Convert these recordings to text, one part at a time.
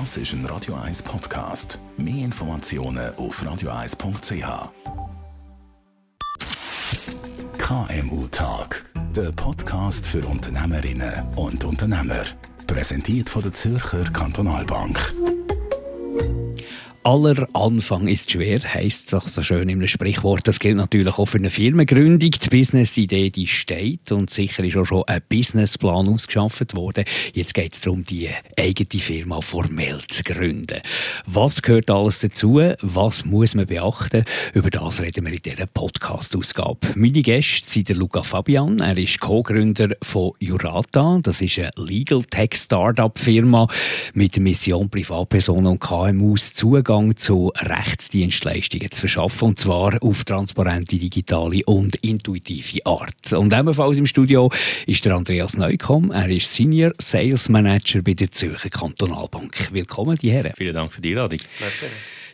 Das ist ein Radio 1 Podcast. Mehr Informationen auf radio1.ch. KMU Tag. Der Podcast für Unternehmerinnen und Unternehmer. Präsentiert von der Zürcher Kantonalbank. Aller Anfang ist schwer, heisst es so schön im Sprichwort. Das gilt natürlich auch für eine Firmengründung. Die Business-Idee die steht und sicher ist auch schon ein Businessplan ausgeschafft worden. Jetzt geht es darum, die eigene Firma formell zu gründen. Was gehört alles dazu? Was muss man beachten? Über das reden wir in dieser Podcast-Ausgabe. Meine Gäste sind der Luca Fabian. Er ist Co-Gründer von Jurata. Das ist eine Legal Tech Startup Firma mit der Mission Privatpersonen und KMUs Zugang Zugang zu Rechtsdienstleistungen zu verschaffen, und zwar auf transparente, digitale und intuitive Art. Und ebenfalls im Studio ist der Andreas Neukomm. Er ist Senior Sales Manager bei der Zürcher Kantonalbank. Willkommen, die Herren. Vielen Dank für die Einladung.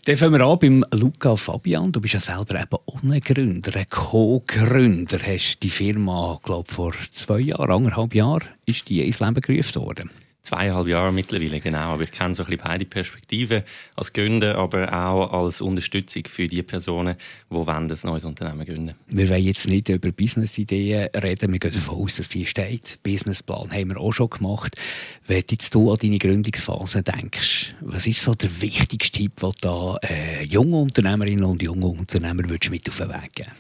Dann fangen wir an beim Luca Fabian. Du bist ja selber eben ein Gründer, ein Co-Gründer. Hast die Firma, glaube ich, vor zwei Jahren, anderthalb Jahren, ist die ins Leben gerufen worden zweieinhalb Jahre mittlerweile, genau. Aber ich kenne so ein bisschen beide Perspektiven als Gründer, aber auch als Unterstützung für die Personen, die wollen, ein neues Unternehmen gründen Wir wollen jetzt nicht über Business-Ideen reden. Wir gehen davon aus, dass die steht. Businessplan haben wir auch schon gemacht. Wenn jetzt du an deine Gründungsphase denkst, was ist so der wichtigste Tipp, den du äh, junge Unternehmerinnen und junge Unternehmer mit auf den Weg geben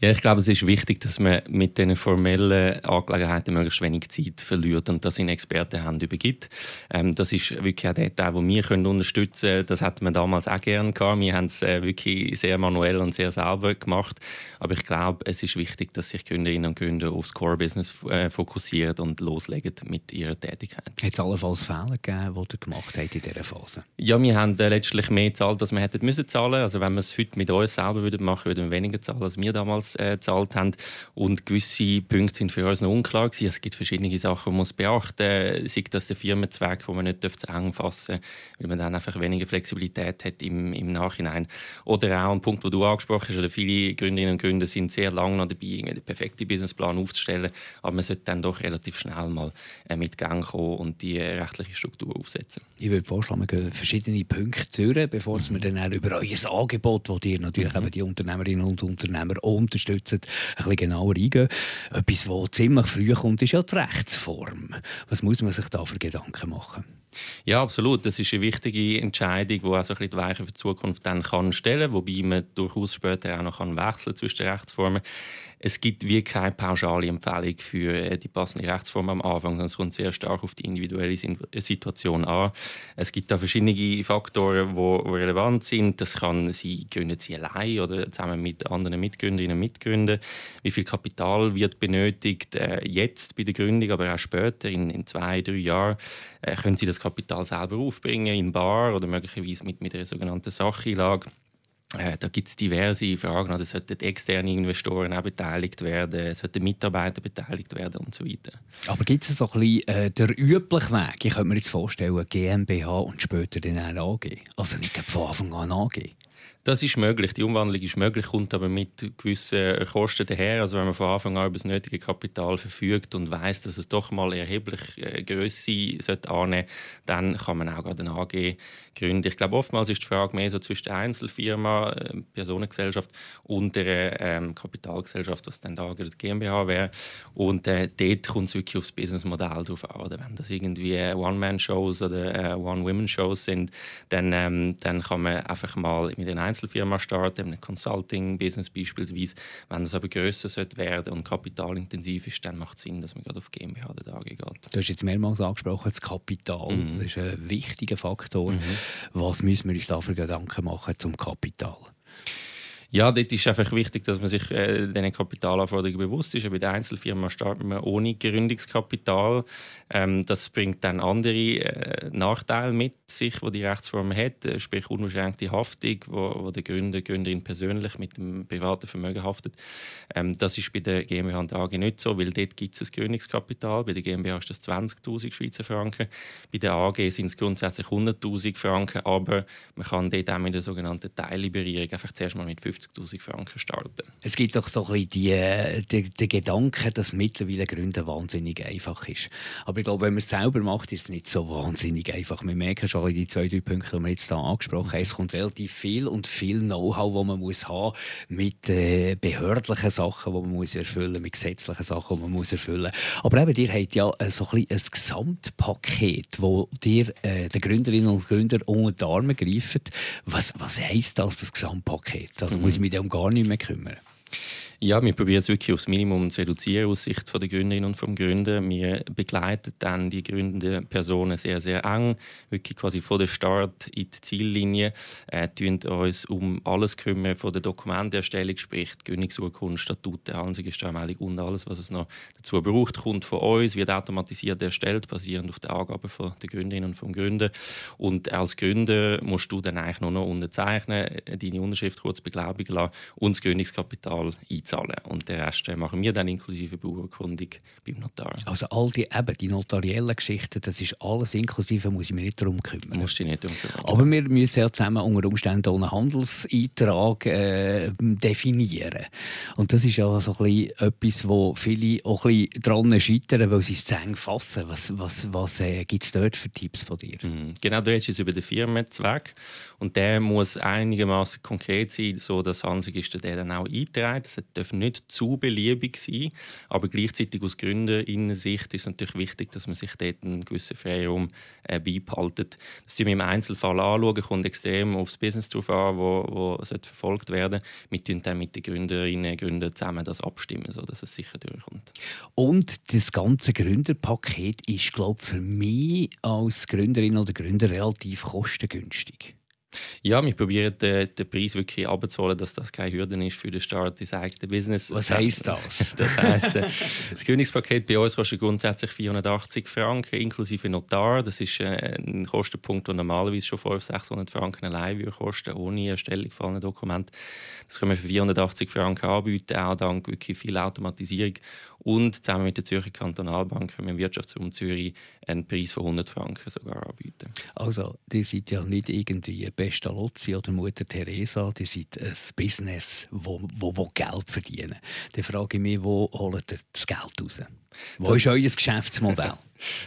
ja, ich glaube, es ist wichtig, dass man mit diesen formellen Angelegenheiten möglichst wenig Zeit verliert und das in Expertenhand übergibt. Ähm, das ist wirklich auch der Teil, den wir können unterstützen können. Das hat man damals auch gerne gehabt. Wir haben es äh, wirklich sehr manuell und sehr selber gemacht. Aber ich glaube, es ist wichtig, dass sich Gründerinnen und Gründer aufs Core-Business äh, fokussieren und loslegen mit ihrer Tätigkeit. Hat es allenfalls Fehler gegeben, die ihr gemacht habt in dieser Phase? Ja, wir haben äh, letztlich mehr gezahlt, als wir hätten müssen zahlen. Also wenn wir es heute mit uns selber würden machen würden, würden wir weniger zahlen, als wir damals damals äh, gezahlt haben. Und gewisse Punkte sind für uns noch unklar gewesen. Es gibt verschiedene Sachen, die man beachten muss. Sei das der Firmenzweck, wo man nicht zu eng fassen darf, weil man dann einfach weniger Flexibilität hat im, im Nachhinein. Oder auch ein Punkt, den du angesprochen hast, oder viele Gründerinnen und Gründer sind sehr lange noch dabei, den perfekten Businessplan aufzustellen. Aber man sollte dann doch relativ schnell mal äh, mit Gang kommen und die äh, rechtliche Struktur aufsetzen. Ich würde vorschlagen, wir gehen verschiedene Punkte durch, bevor mhm. wir dann über euer Angebot, das ihr natürlich mhm. eben die Unternehmerinnen und Unternehmer und unterstützen, ein bisschen genauer eingehen. Etwas, das ziemlich früh kommt, ist ja die Rechtsform. Was muss man sich da für Gedanken machen? Ja, absolut. Das ist eine wichtige Entscheidung, die auch die Weichen für die Zukunft dann kann stellen kann, wobei man durchaus später auch noch wechseln zwischen den Rechtsformen es gibt wie keine pauschale Empfehlung für äh, die passende Rechtsform am Anfang, sondern es kommt sehr stark auf die individuelle äh, Situation an. Es gibt da verschiedene Faktoren, die relevant sind. Das kann sein, gründen Sie allein oder zusammen mit anderen Mitgründerinnen und Mitgründern. Wie viel Kapital wird benötigt äh, jetzt bei der Gründung, aber auch später, in, in zwei, drei Jahren, können Sie das Kapital selber aufbringen, in Bar oder möglicherweise mit, mit einer sogenannten Sacheinlage. Äh, da gibt es diverse Fragen. Oder sollten externe Investoren auch beteiligt werden? Sollten Mitarbeiter beteiligt werden und so weiter? Aber gibt es so ein bisschen äh, der übliche Weg? Ich könnte mir jetzt vorstellen, GmbH und später dann eine AG. Also nicht von Anfang an AG. Das ist möglich. Die Umwandlung ist möglich, kommt aber mit gewissen Kosten daher. Also wenn man von Anfang an über das nötige Kapital verfügt und weiß, dass es doch mal erheblich äh, Größe sollte annehmen, dann kann man auch gerade eine AG gründen. Ich glaube, oftmals ist die Frage mehr so zwischen Einzelfirma, äh, Personengesellschaft und der ähm, Kapitalgesellschaft, was dann da die GmbH wäre. Und äh, dort kommt es wirklich aufs Businessmodell drauf an. Oder wenn das irgendwie One-Man-Shows oder äh, One-Women-Shows sind, dann, ähm, dann kann man einfach mal mit den Einzelfirma starten, ein Consulting-Business beispielsweise. Wenn das aber grösser sollte werden und kapitalintensiv ist, dann macht es Sinn, dass man gerade auf GmbH oder AG geht. Du hast jetzt mehrmals angesprochen, das Kapital. Mhm. Das ist ein wichtiger Faktor. Mhm. Was müssen wir uns da für Gedanken machen zum Kapital? Ja, dort ist einfach wichtig, dass man sich äh, diesen Kapitalanforderungen bewusst ist. Bei der Einzelfirma startet man ohne Gründungskapital. Ähm, das bringt dann andere äh, Nachteile mit sich, die die Rechtsform hat, äh, sprich unbeschränkte Haftung, wo, wo der Gründer, Gründerin persönlich mit dem privaten Vermögen haftet. Ähm, das ist bei der GmbH und AG nicht so, weil dort gibt es ein Gründungskapital. Bei der GmbH ist das 20'000 Schweizer Franken. Bei der AG sind es grundsätzlich 100'000 Franken, aber man kann dort auch mit der sogenannten Teilliberierung einfach zuerst mal mit 50 50'000 Franken starten. Es gibt doch so ein bisschen die, äh, die, Gedanken, dass mittlerweile Gründen wahnsinnig einfach ist. Aber ich glaube, wenn man es selber macht, ist es nicht so wahnsinnig einfach. Wir merken schon die zwei, drei Punkte, die wir jetzt hier angesprochen haben. Es kommt relativ viel und viel Know-how, das man muss haben mit äh, behördlichen Sachen, die man muss erfüllen muss, mit gesetzlichen Sachen, die man muss erfüllen muss. Aber eben, ihr habt ja äh, so ein, ein Gesamtpaket, das dir äh, den Gründerinnen und Gründern unter die Arme greift. Was, was heisst das, das Gesamtpaket? Also. Muss ich mich darum gar nicht mehr kümmern? Ja, wir probieren es wirklich aufs Minimum zu reduzieren aus Sicht der Gründerinnen und vom Gründer. Wir begleiten dann die gründenden Personen sehr, sehr eng, wirklich quasi von der Start in die Ziellinie, äh, uns um alles kümmern, von der Dokumenterstellung, sprich die Gründungsurkunde, Statute, Ansichtsanmeldung und alles, was es noch dazu braucht, kommt von uns, wird automatisiert erstellt, basierend auf den Angaben von der Gründerinnen und vom Gründer. Und als Gründer musst du dann eigentlich nur noch unterzeichnen, deine Unterschrift kurz beglaubigen lassen und das Gründungskapital einzahlen zahlen. Und den Rest machen wir dann inklusive Beurkundung beim Notar. Also all die, eben, die notariellen Geschichten, das ist alles inklusive, muss ich mich nicht darum kümmern. Musst dich nicht darum kümmern. Aber wir müssen ja zusammen unter Umständen einen Handelseintrag äh, definieren. Und das ist ja so ein bisschen etwas, wo viele auch ein bisschen dran scheitern, weil sie es zu eng fassen. Was, was, was äh, gibt es dort für Tipps von dir? Mhm. Genau, du redest über den Firmenzweck. Und der muss einigermaßen konkret sein, so dass Hansig ist der dann auch einträgt. Das darf nicht zu beliebig sein, aber gleichzeitig aus Gründerinnensicht ist es natürlich wichtig, dass man sich dort einen gewissen Freiraum äh, beibehaltet. Das wir im Einzelfall anschauen, kommt extrem aufs Business drauf an, wo, wo verfolgt werden Wir tun dann mit den Gründerinnen und Gründern zusammen das abstimmen, sodass es sicher durchkommt. Und das ganze Gründerpaket ist, glaube ich, für mich als Gründerin oder Gründer relativ kostengünstig. Ja, wir probieren den, den Preis wirklich abzuholen, dass das keine Hürde ist für den Start des eigenen Business. Was heisst das? das heisst, äh, das Gründungspaket bei uns kostet grundsätzlich 480 Franken inklusive Notar. Das ist äh, ein Kostenpunkt, der normalerweise schon 500, 600 Franken allein würde kosten, ohne Erstellung von einem Dokument. Das können wir für 480 Franken anbieten, auch dank wirklich viel Automatisierung. Und zusammen mit der Zürcher Kantonalbank können wir im Wirtschaftsraum Zürich einen Preis von 100 Franken sogar anbieten. Also, die sind ja nicht irgendwie Pestalozzi oder Mutter Teresa, die sind ein Business, wo, wo, wo Geld verdienen. Dann frage ich mich, wo holt ihr das Geld raus? Wo das ist euer Geschäftsmodell?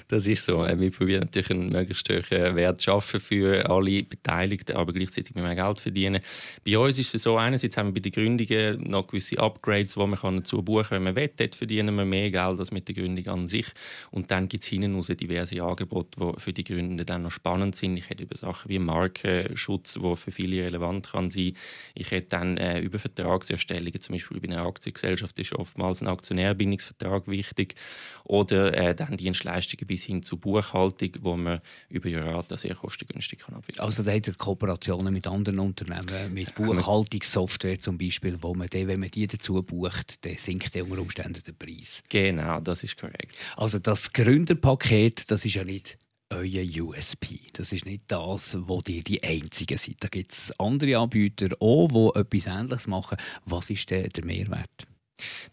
Das ist so. Äh, wir probieren natürlich einen möglichst hohen Wert zu schaffen für alle Beteiligten, aber gleichzeitig mehr Geld verdienen. Bei uns ist es so, einerseits haben wir bei den Gründungen noch gewisse Upgrades, die man dazu buchen kann, wenn man will. Dort verdienen wir mehr Geld als mit der Gründung an sich. Und dann gibt es hinten raus diverse Angebote, die für die Gründer dann noch spannend sind. Ich rede über Sachen wie Markenschutz, der für viele relevant kann sein. Ich rede dann äh, über Vertragserstellungen, zum Beispiel bei einer Aktiengesellschaft ist oftmals ein Aktionärbindungsvertrag wichtig oder äh, dann Dienstleistungen bis hin zur Buchhaltung, wo man über Jurata sehr kostengünstig kann abwickeln. Also da hat er Kooperationen mit anderen Unternehmen, mit Buchhaltungssoftware zum Beispiel, wo man dann, wenn man die dazu bucht, dann sinkt der unter Umständen der Preis. Genau, das ist korrekt. Also das Gründerpaket, das ist ja nicht euer USP. Das ist nicht das, wo die die Einzigen sind. Da gibt es andere Anbieter auch, die etwas Ähnliches machen. Was ist der, der Mehrwert?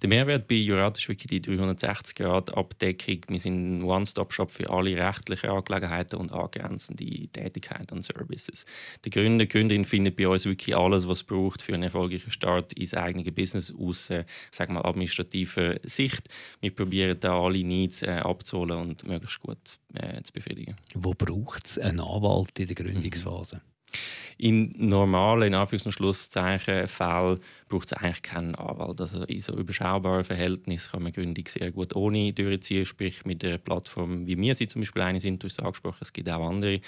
Der Mehrwert bei Jurat ist wirklich die 360-Grad-Abdeckung. Wir sind ein One-Stop-Shop für alle rechtlichen Angelegenheiten und angrenzende Tätigkeiten und Services. Der Gründer, Gründerin findet bei uns wirklich alles, was es braucht für einen erfolgreichen Start ins eigene Business aus äh, sag mal, administrativer Sicht. Wir probieren da alle Needs äh, abzuholen und möglichst gut äh, zu befriedigen. Wo braucht es einen Anwalt in der Gründungsphase? Mhm. In normalen, in Anführungs- und Schlusszeichen, Fällen braucht es eigentlich keinen Anwalt. Also in so überschaubaren Verhältnissen kann man Gründung sehr gut ohne durchziehen, sprich mit einer Plattform, wie wir sie zum Beispiel eine sind, du hast angesprochen, es gibt auch andere.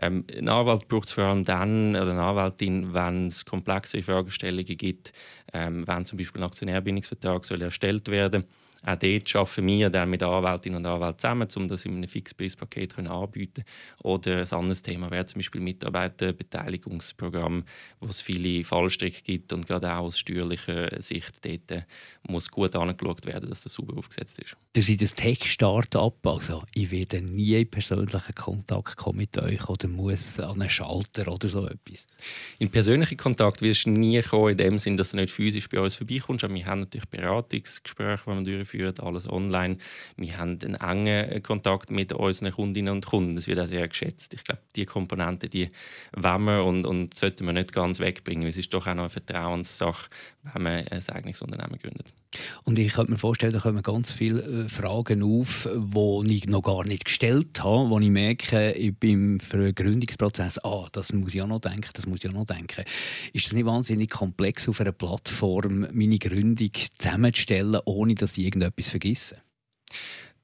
Ähm, ein Anwalt braucht es vor allem dann, oder eine Anwältin, wenn es komplexe Fragestellungen gibt, ähm, wenn zum Beispiel ein Aktionärbindungsvertrag soll erstellt werden soll auch dort arbeiten wir dann mit Anwältinnen und Anwälten zusammen, um das in einem Fixpreispaket anbieten Oder ein anderes Thema wäre zum Beispiel Mitarbeiterbeteiligungsprogramm, wo es viele Fallstricke gibt und gerade auch aus steuerlicher Sicht dort muss gut angeschaut werden, dass das sauber aufgesetzt ist. Ihr seid ein Tech-Start-up, also ich werde nie in persönlichen Kontakt kommen mit euch oder muss an einen Schalter oder so etwas? In persönlichen Kontakt wirst du nie kommen, in dem Sinn, dass du nicht physisch bei uns vorbeikommst. Aber wir haben natürlich Beratungsgespräche, die wir führen, alles online. Wir haben einen engen Kontakt mit unseren Kundinnen und Kunden. Das wird auch sehr geschätzt. Ich glaube, die Komponente, die wollen wir und, und sollten wir nicht ganz wegbringen. Es ist doch auch noch eine Vertrauenssache, wenn man ein eigenes Unternehmen gründet. Und ich könnte mir vorstellen, da kommen ganz viele äh, Fragen auf, die ich noch gar nicht gestellt habe, wo ich merke, einen Gründungsprozess, ah, das muss ich auch noch denken, das muss ich auch noch denken. Ist es nicht wahnsinnig komplex, auf einer Plattform meine Gründung zusammenzustellen, ohne dass ich irgendetwas vergesse?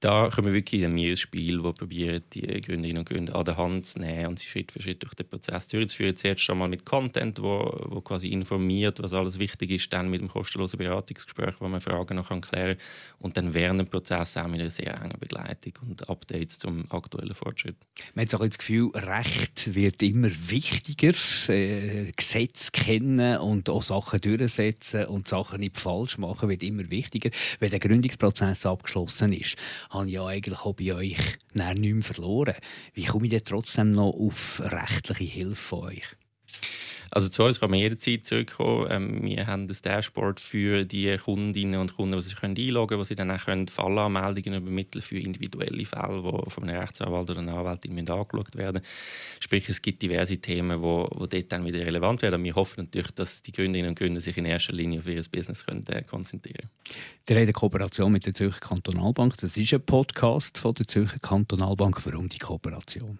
Da kommen wir wirklich in ein Spiel, wo probieren die Gründerinnen und Gründer an der Hand zu nehmen und sie Schritt für Schritt durch den Prozess durchzuführen. Zuerst schon mal mit Content, wo, wo quasi informiert, was alles wichtig ist, dann mit dem kostenlosen Beratungsgespräch, wo man Fragen noch klären kann und dann während dem Prozess auch mit einer sehr engen Begleitung und Updates zum aktuellen Fortschritt. Man hat auch das Gefühl, Recht wird immer wichtiger, äh, Gesetze kennen und auch Sachen durchsetzen und Sachen nicht falsch machen wird immer wichtiger, wenn der Gründungsprozess abgeschlossen ist habe ich ja eigentlich auch bei euch nicht mehr verloren. Wie komme ich denn trotzdem noch auf rechtliche Hilfe von euch? Also zu uns kann man jederzeit zurückkommen. Ähm, wir haben das Dashboard für die Kundinnen und Kunden, die sich einloggen können, wo sie dann auch können Fallanmeldungen übermitteln für individuelle Fälle, die von einem Rechtsanwalt oder einer Anwältin angeschaut werden Sprich, es gibt diverse Themen, die wo, wo dort dann wieder relevant werden. Wir hoffen natürlich, dass die Gründerinnen und Gründer sich in erster Linie auf ihr Business können, äh, konzentrieren können. Ihr habt eine Kooperation mit der Zürcher Kantonalbank. Das ist ein Podcast von der Zürcher Kantonalbank. Warum die Kooperation?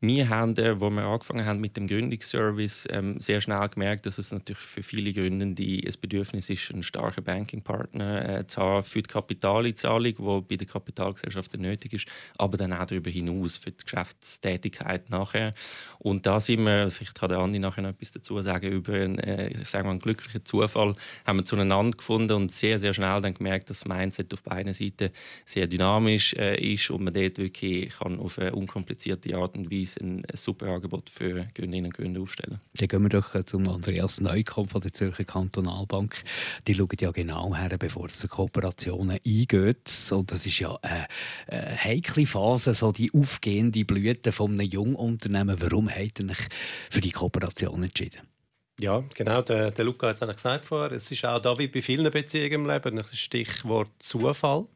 Wir haben, äh, wo wir angefangen haben mit dem Gründungsservice, ähm, sehr schnell gemerkt, dass es natürlich für viele Gründende ein Bedürfnis ist, einen starken Bankingpartner äh, zu haben für die Kapitalzahlung, die bei den Kapitalgesellschaften nötig ist, aber dann auch darüber hinaus für die Geschäftstätigkeit nachher. Und da sind wir, vielleicht kann der Andi nachher noch etwas dazu sagen, über einen, äh, sagen wir, einen glücklichen Zufall haben wir zueinander gefunden und sehr, sehr schnell dann gemerkt, dass das Mindset auf beiden Seiten sehr dynamisch äh, ist und man dort wirklich kann auf eine unkomplizierte Art und Weise Weise ein, ein super Angebot für Gründerinnen und Gründer aufstellen. Dann gehen wir doch zum Andreas Neukomm von der Zürcher Kantonalbank. Die schauen ja genau her, bevor es Kooperationen eingeht. Und das ist ja eine, eine heikle Phase, so die aufgehende Blüte von einem Jungunternehmen. Warum habt ihr euch für die Kooperation entschieden? Ja, genau. Der, der Luca hat es gesagt vorher. Es ist auch da wie bei vielen Beziehungen im Leben ein Stichwort Zufall.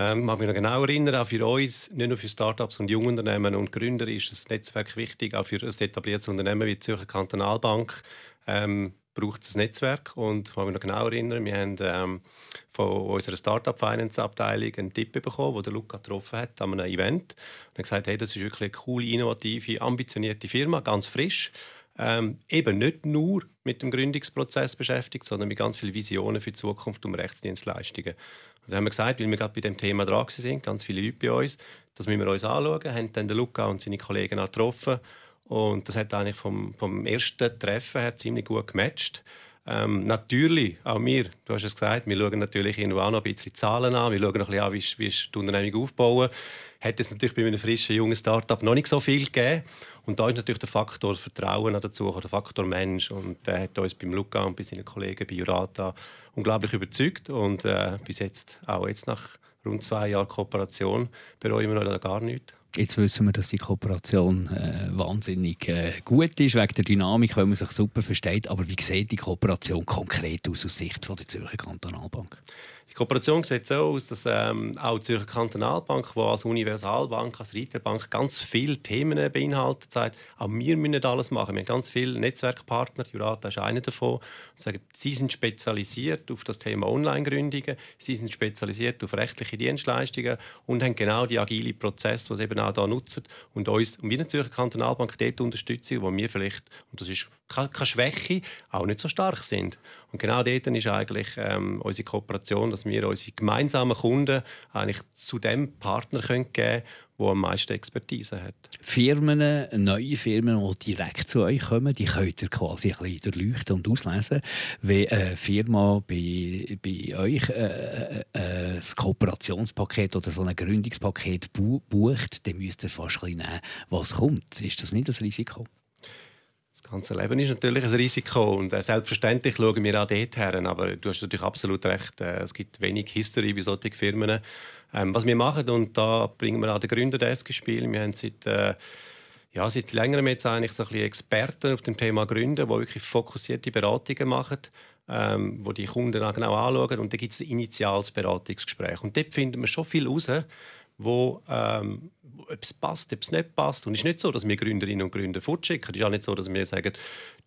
Ähm, mag mich noch genau erinnern, auch für uns, nicht nur für Startups und Jungunternehmen und Gründer ist das Netzwerk wichtig, auch für ein etabliertes Unternehmen wie die Zürcher Kantonalbank ähm, braucht es ein Netzwerk. Und ich mag mich noch genau erinnern, wir haben ähm, von unserer Startup Finance Abteilung einen Tipp bekommen, den Luca getroffen hat an einem Event. Und er hat gesagt, hey, das ist wirklich eine coole, innovative, ambitionierte Firma, ganz frisch. Ähm, eben nicht nur mit dem Gründungsprozess beschäftigt, sondern mit ganz vielen Visionen für die Zukunft und Rechtsdienstleistungen. Und dann haben wir gesagt, weil wir gerade bei dem Thema dran sind, ganz viele Leute bei uns, das müssen wir uns anschauen, haben dann den Luca und seine Kollegen auch getroffen und das hat eigentlich vom, vom ersten Treffen her ziemlich gut gematcht. Ähm, natürlich, auch wir, du hast es gesagt, wir schauen natürlich irgendwo auch noch ein bisschen Zahlen an, wir schauen noch ein bisschen an, wie, wie ist die Unternehmung aufbauen. Hat es natürlich bei einem frischen, jungen Start-up noch nicht so viel gegeben. Und da ist natürlich der Faktor Vertrauen dazu, der Faktor Mensch. Und der hat uns beim Luca und bei seinen Kollegen bei Jurata unglaublich überzeugt. Und äh, bis jetzt, auch jetzt nach rund zwei Jahren Kooperation, bereuen wir noch gar nichts. Jetzt wissen wir, dass die Kooperation äh, wahnsinnig äh, gut ist, wegen der Dynamik, weil man sich super versteht. Aber wie sieht die Kooperation konkret aus, aus Sicht von der Zürcher Kantonalbank? Die Kooperation sieht so aus, dass ähm, auch die Zürcher Kantonalbank, die als Universalbank, als Retailbank ganz viele Themen beinhaltet, sagt, auch wir müssen alles machen. Wir haben ganz viele Netzwerkpartner, Jurata ist einer davon, und sagen, sie sind spezialisiert auf das Thema Online-Gründungen, sie sind spezialisiert auf rechtliche Dienstleistungen und haben genau die agile Prozesse, die sie eben auch hier nutzen. Und uns und wir in der Zürcher Kantonalbank dort unterstützen, wo wir vielleicht, und das ist keine Schwäche, auch nicht so stark sind. Und genau dort ist eigentlich ähm, unsere Kooperation, dass wir unsere gemeinsamen Kunden eigentlich zu dem Partner geben können, der am meisten Expertise hat. Firmen, neue Firmen, die direkt zu euch kommen, die könnt ihr quasi ein bisschen durchleuchten und auslesen. Wenn eine Firma bei, bei euch äh, äh, äh ein Kooperationspaket oder so ein Gründungspaket bucht, dann müsst ihr fast ein bisschen nehmen, was kommt. Ist das nicht das Risiko? Das ganze Leben ist natürlich ein Risiko und äh, selbstverständlich schauen wir auch dort her. Aber du hast natürlich absolut recht, äh, es gibt wenig History bei solchen Firmen. Ähm, was wir machen, und da bringen wir auch den Gründerdesk ins Spiel. Wir haben seit äh, ja, seit längerem jetzt eigentlich so ein bisschen Experten auf dem Thema Gründen, die wirklich fokussierte Beratungen machen, ähm, wo die Kunden auch genau anschauen. Und da gibt es ein initiales Beratungsgespräch. Und dort finden wir schon viel heraus, wo, ähm, ob es passt, ob es nicht passt. Und es ist nicht so, dass wir Gründerinnen und Gründer fortschicken. Es ist auch nicht so, dass wir sagen,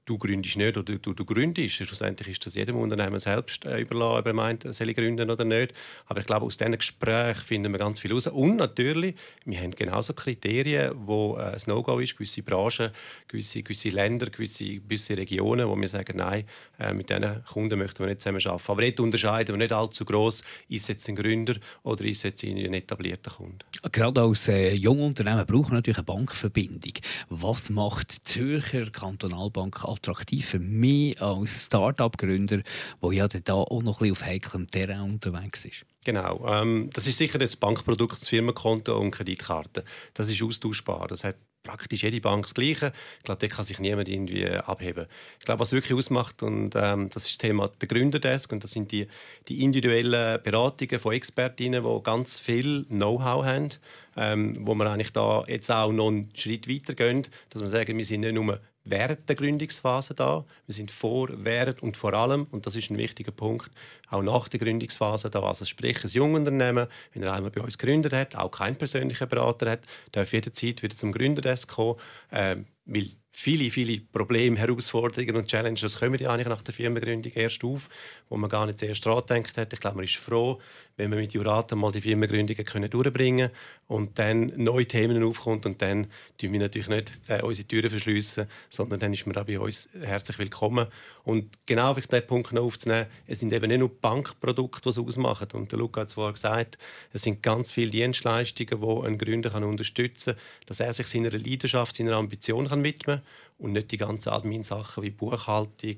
du gründest nicht oder du, du gründest. Schlussendlich ist das jedem Unternehmen selbst äh, überlassen, ob er meint, soll ich gründen oder nicht. Aber ich glaube, aus diesen Gesprächen finden wir ganz viel heraus. Und natürlich, wir haben genauso Kriterien, wo äh, ein No-Go ist, gewisse Branchen, gewisse, gewisse Länder, gewisse, gewisse Regionen, wo wir sagen, nein, äh, mit diesen Kunden möchten wir nicht zusammen arbeiten. Aber dort unterscheiden nicht allzu gross, ist jetzt ein Gründer oder ist jetzt ein etablierter Kunde. Gerade als äh, Jungunternehmen brauchen wir natürlich eine Bankverbindung. Was macht die Zürcher Kantonalbank attraktiv für mich als Start-up-Gründer, der ja da auch noch ein auf heiklem Terrain unterwegs ist? Genau. Ähm, das ist sicher das Bankprodukt, das Firmenkonto und Kreditkarte. Das ist austauschbar. Das hat praktisch jede Bank das Gleiche. Ich glaube, da kann sich niemand irgendwie abheben. Ich glaube, was wirklich ausmacht, und ähm, das ist das Thema der Gründerdesk, und das sind die, die individuellen Beratungen von Expertinnen, die ganz viel Know-how haben, ähm, wo wir eigentlich da jetzt auch noch einen Schritt weiter gehen, dass wir sagen, wir sind nicht nur während der Gründungsphase da. Wir sind vor, während und vor allem, und das ist ein wichtiger Punkt, auch nach der Gründungsphase da. Also sprich, ein Jungunternehmen, wenn er einmal bei uns gegründet hat, auch keinen persönlichen Berater hat, darf jederzeit wieder zum Gründerdesk kommen, äh, weil viele, viele Probleme, Herausforderungen und Challenges kommen ja eigentlich nach der Firmengründung erst auf, wo man gar nicht zuerst dran gedacht hat. Ich glaube, man ist froh, wenn wir mit Juraten mal die Firmengründungen können durchbringen und dann neue Themen aufkommt und dann tun wir natürlich nicht äh, unsere Türen verschließen, sondern dann ist man auch bei uns herzlich willkommen. Und genau auf diesen Punkt noch aufzunehmen, es sind eben nicht nur Bankprodukte, die es ausmachen. Und der Luca hat es vorher gesagt, es sind ganz viele Dienstleistungen, die ein Gründer kann unterstützen kann, dass er sich seiner Leidenschaft, seiner Ambition kann widmen und nicht die ganzen Admin-Sachen wie Buchhaltung,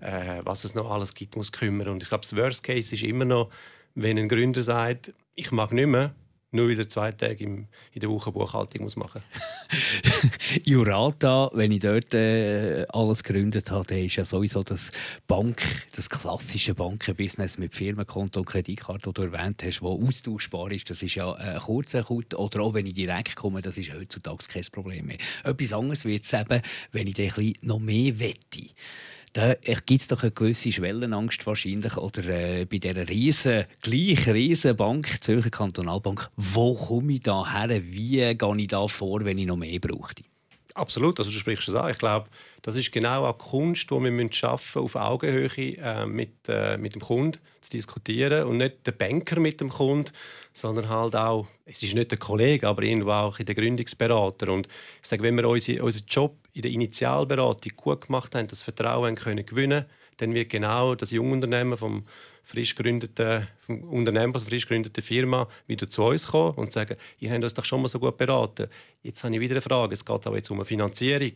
äh, was es noch alles gibt, muss kümmern. Und ich glaube, das Worst Case ist immer noch, wenn ein Gründer sagt, ich mag nicht mehr, nur wieder zwei Tage in der Woche Buchhaltung muss machen Jurata, wenn ich dort äh, alles gegründet habe, ist ja sowieso das Bank, das klassische Bankenbusiness mit Firmenkonto und Kreditkarte, das du erwähnt hast, wo austauschbar ist. Das ist ja ein kurzer Kut oder auch wenn ich direkt komme, das ist heutzutage kein Problem mehr. Etwas anderes wird es eben, wenn ich noch mehr wette da gibt es doch eine gewisse Schwellenangst wahrscheinlich. Oder äh, bei dieser riesen, gleich riesen Bank, Zürcher Kantonalbank, wo komme ich da her? Wie gehe ich da vor, wenn ich noch mehr brauche? Absolut, also du sprichst es an. Ich glaube, das ist genau auch die Kunst, die wir schaffen auf Augenhöhe äh, mit, äh, mit dem Kunden zu diskutieren und nicht der Banker mit dem Kunden, sondern halt auch, es ist nicht der Kollege, aber irgendwo auch der Gründungsberater. Und ich sage, wenn wir unseren unsere Job in der Initialberatung gut gemacht haben, das Vertrauen können gewinnen, dann wird genau das Jungunternehmen vom frisch gegründeten Unternehmen, von frisch gegründeten Firma wieder zu uns kommen und sagen, ihr habt uns doch schon mal so gut beraten. Jetzt habe ich wieder eine Frage. Es geht auch jetzt um eine Finanzierung.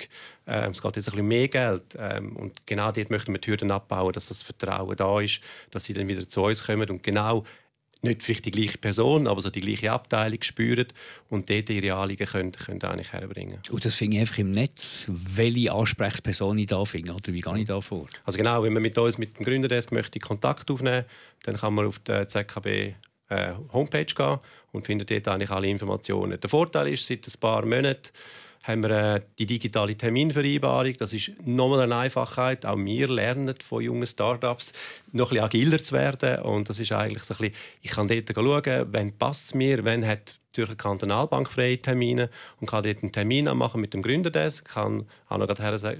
Ähm, es geht jetzt ein bisschen mehr Geld. Ähm, und genau dort möchten wir die Hürden abbauen, dass das Vertrauen da ist, dass sie dann wieder zu uns kommen und genau nicht vielleicht die gleiche Person, aber so die gleiche Abteilung spüren und dort ihre Anliegen können, können eigentlich herbringen. Und das finde ich einfach im Netz, welche Ansprechperson ich da finde, oder wie gehe ich da vor? Also genau, wenn man mit uns, mit dem Gründerdesk möchte Kontakt aufnehmen, dann kann man auf der ZKB äh, Homepage gehen und findet dort eigentlich alle Informationen. Der Vorteil ist, seit ein paar Monaten haben wir äh, die digitale Terminvereinbarung. Das ist nochmal eine Einfachheit. Auch wir lernen von jungen Startups, noch ein bisschen agiler zu werden. Und das ist eigentlich so ein bisschen, ich kann dort schauen, wann passt es mir, wann hat die Zürcher Kantonalbank freie Termine und kann dort einen Termin machen mit dem Gründerdesk, kann auch noch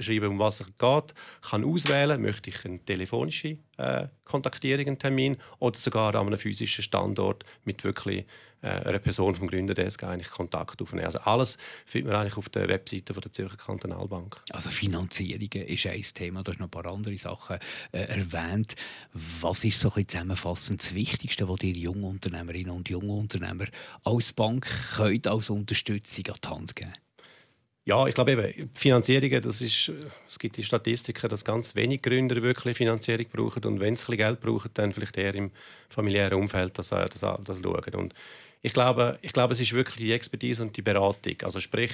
schreiben, um was es geht, kann auswählen, möchte ich eine telefonische äh, Kontaktierung, einen oder sogar an einem physischen Standort mit wirklich einer Person vom Gründerdesk eigentlich Kontakt aufnehmen. Also alles findet man eigentlich auf der Webseite von der Zürcher Kantonalbank. Also Finanzierungen ist ein Thema, du hast noch ein paar andere Sachen äh, erwähnt. Was ist so ein zusammenfassend das Wichtigste, was die Jungunternehmerinnen und Jungunternehmer als Bank können, als Unterstützung an die Hand geben ja, ich glaube eben, Finanzierungen, das ist, es gibt die Statistiken, dass ganz wenig Gründer wirklich Finanzierung brauchen und wenn sie Geld brauchen, dann vielleicht eher im familiären Umfeld das, das, das schauen. Und ich glaube, ich glaube, es ist wirklich die Expertise und die Beratung. Also sprich,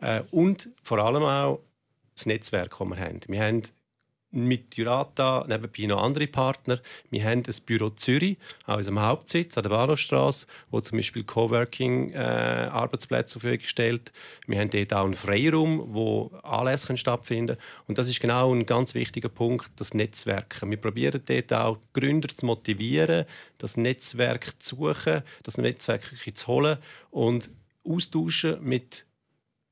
äh, und vor allem auch das Netzwerk, das wir haben. Wir haben mit Jurata nebenbei noch andere Partner. Wir haben ein Büro Zürich, auch unserem Hauptsitz an der Bahnhofstrasse, wo zum Beispiel Coworking-Arbeitsplätze äh, zur Verfügung stellt. Wir haben dort auch einen Freiraum, wo Anlässe stattfinden können. Und das ist genau ein ganz wichtiger Punkt, das Netzwerken. Wir probieren dort auch Gründer zu motivieren, das Netzwerk zu suchen, das Netzwerk zu holen und austauschen mit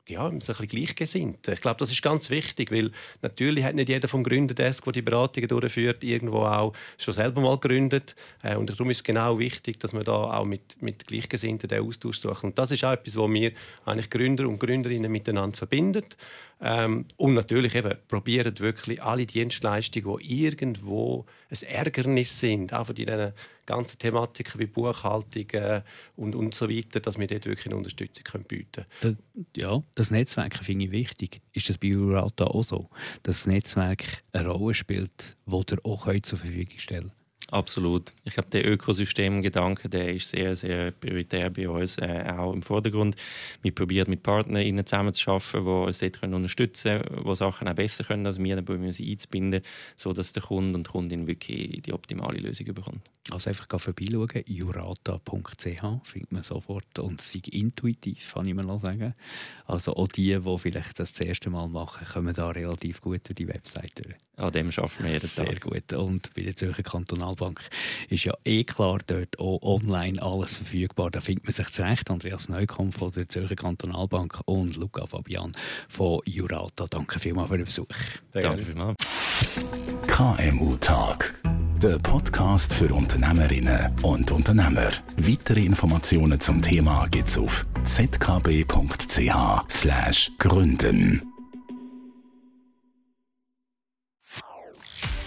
ja, ein bisschen gleichgesinnt. Ich glaube, das ist ganz wichtig, weil natürlich hat nicht jeder vom Gründerdesk, der die Beratungen durchführt, irgendwo auch schon selber mal gegründet. Äh, und darum ist es genau wichtig, dass man da auch mit, mit Gleichgesinnten den Austausch suchen. Und das ist auch etwas, was wir eigentlich Gründer und Gründerinnen miteinander verbindet. Ähm, und natürlich eben probieren wirklich alle Dienstleistungen, die irgendwo ein Ärgernis sind, auch von diesen ganzen Thematiken wie Buchhaltung äh, und, und so weiter, dass wir dort wirklich eine Unterstützung bieten können. Ja, das Netzwerk finde ich wichtig. Ist das bei Urata auch so, dass das Netzwerk eine Rolle spielt, die ihr auch zur Verfügung stellen könnt? Absolut. Ich glaube, der Ökosystemgedanke, der ist sehr, sehr prioritär bei uns äh, auch im Vordergrund. Wir probieren mit Partnern zusammenzuarbeiten, die uns dort können unterstützen können, die Sachen auch besser können als wir, dann probieren wir sie einzubinden, sodass der Kunde und die Kundin wirklich die optimale Lösung bekommt. Also einfach vorbeischauen, jurata.ch findet man sofort und sei intuitiv, kann ich mal sagen. Also auch die, die vielleicht das, das erste Mal machen, kommen da relativ gut durch die Webseite durch. An dem schaffen wir jeden Sehr Tag. Sehr gut. Und bei der Zürcher Kantonalbank ist ja eh klar dort auch online alles verfügbar. Da findet man sich zurecht. Andreas Neukomm von der Zürcher Kantonalbank und Luca Fabian von Jurata. Danke vielmals für den Besuch. Sehr Danke vielmals. KMU Talk. Der Podcast für Unternehmerinnen und Unternehmer. Weitere Informationen zum Thema gibt's auf zkb.ch/gründen.